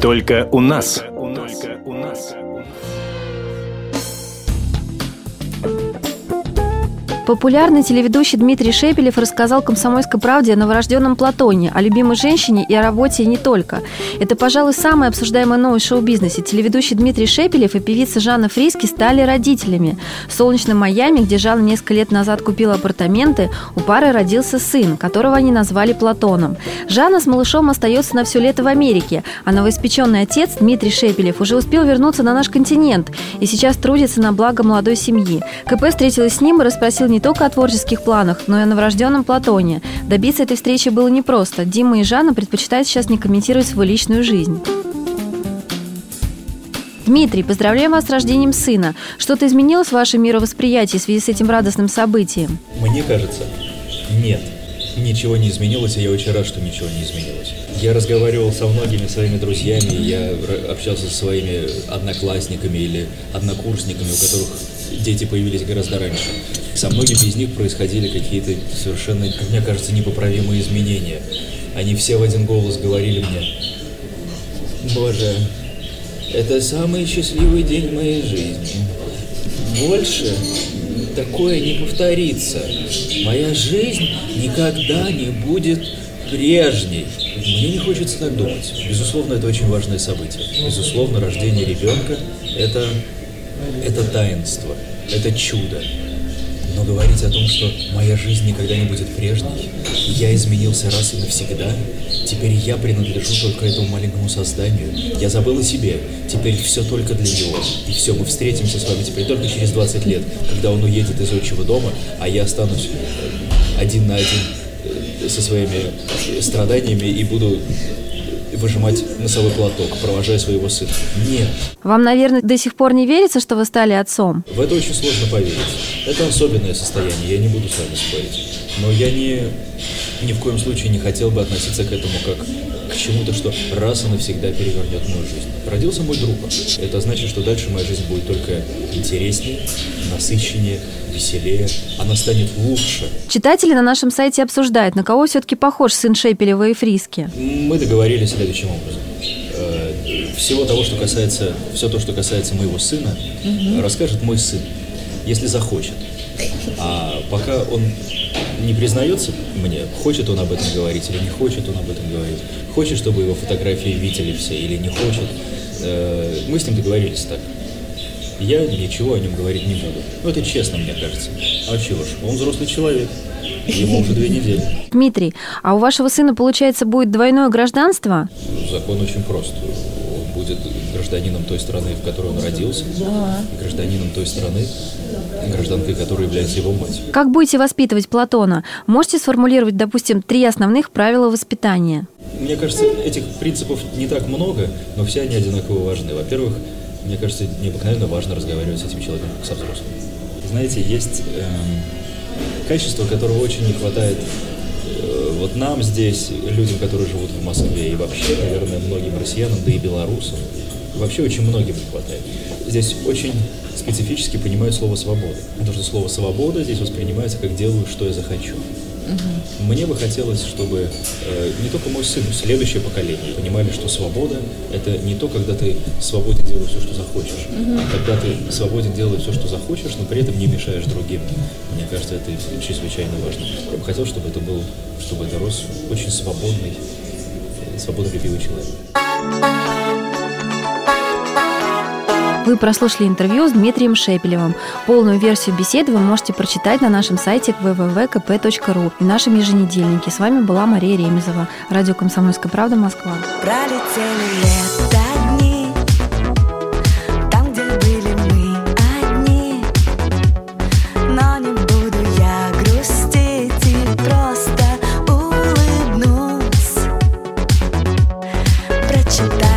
Только у нас. Популярный телеведущий Дмитрий Шепелев рассказал «Комсомольской правде» о новорожденном Платоне, о любимой женщине и о работе и не только. Это, пожалуй, самое обсуждаемое новое шоу-бизнесе. Телеведущий Дмитрий Шепелев и певица Жанна Фриски стали родителями. В солнечном Майами, где Жанна несколько лет назад купила апартаменты, у пары родился сын, которого они назвали Платоном. Жанна с малышом остается на все лето в Америке, а новоиспеченный отец Дмитрий Шепелев уже успел вернуться на наш континент и сейчас трудится на благо молодой семьи. КП встретилась с ним и расспросил не не только о творческих планах, но и о новорожденном Платоне. Добиться этой встречи было непросто. Дима и Жанна предпочитают сейчас не комментировать свою личную жизнь. Дмитрий, поздравляем вас с рождением сына. Что-то изменилось в вашем мировосприятии в связи с этим радостным событием? Мне кажется, нет. Ничего не изменилось, и я очень рад, что ничего не изменилось. Я разговаривал со многими своими друзьями, я общался со своими одноклассниками или однокурсниками, у которых дети появились гораздо раньше. Со многими из них происходили какие-то совершенно, мне кажется, непоправимые изменения. Они все в один голос говорили мне, «Боже, это самый счастливый день моей жизни. Больше такое не повторится. Моя жизнь никогда не будет прежней. Мне не хочется так думать. Безусловно, это очень важное событие. Безусловно, рождение ребенка – это это таинство, это чудо. Но говорить о том, что моя жизнь никогда не будет прежней, я изменился раз и навсегда, теперь я принадлежу только этому маленькому созданию, я забыл о себе, теперь все только для него. И все, мы встретимся с вами теперь только через 20 лет, когда он уедет из отчего дома, а я останусь э, один на один э, со своими страданиями и буду выжимать носовой платок, провожая своего сына. Нет. Вам, наверное, до сих пор не верится, что вы стали отцом? В это очень сложно поверить. Это особенное состояние, я не буду с вами спорить. Но я не, ни в коем случае не хотел бы относиться к этому как к чему-то, что раз и навсегда перевернет мою жизнь. Родился мой друг. Это значит, что дальше моя жизнь будет только интереснее, насыщеннее, веселее. Она станет лучше. Читатели на нашем сайте обсуждают, на кого все-таки похож сын Шепелева и Фриски. Мы договорились следующим образом. Э, всего того, что касается, все то, что касается моего сына, угу. расскажет мой сын, если захочет. А пока он не признается мне, хочет он об этом говорить или не хочет он об этом говорить, хочет, чтобы его фотографии видели все или не хочет, э, мы с ним договорились так. Я ничего о нем говорить не буду. Ну, это честно, мне кажется. А чего ж, он взрослый человек. Ему уже две недели. Дмитрий, а у вашего сына, получается, будет двойное гражданство? Закон очень прост. Будет гражданином той страны, в которой он родился, да. гражданином той страны, гражданкой которой является его мать. Как будете воспитывать Платона? Можете сформулировать, допустим, три основных правила воспитания? Мне кажется, этих принципов не так много, но все они одинаково важны. Во-первых, мне кажется, необыкновенно важно разговаривать с этим человеком как со взрослым. Знаете, есть эм, качество, которого очень не хватает вот нам здесь, людям, которые живут в Москве, и вообще, наверное, многим россиянам, да и белорусам, вообще очень многим не хватает. Здесь очень специфически понимают слово «свобода». Потому что слово «свобода» здесь воспринимается как «делаю, что я захочу». Угу. Мне бы хотелось, чтобы э, не только мой сын, но следующее поколение понимали, что свобода – это не то, когда ты свободен делать все, что захочешь, угу. а когда ты свободен делать все, что захочешь, но при этом не мешаешь другим. Мне кажется, это чрезвычайно важно. Я бы хотел, чтобы это был, чтобы это рос очень свободный, свободолюбивый человек. Вы прослушали интервью с Дмитрием Шепелевым. Полную версию беседы вы можете прочитать на нашем сайте www.kp.ru и нашем еженедельнике. С вами была Мария Ремезова. Радио «Комсомольская правда. Москва». Пролетели лето. прочитать.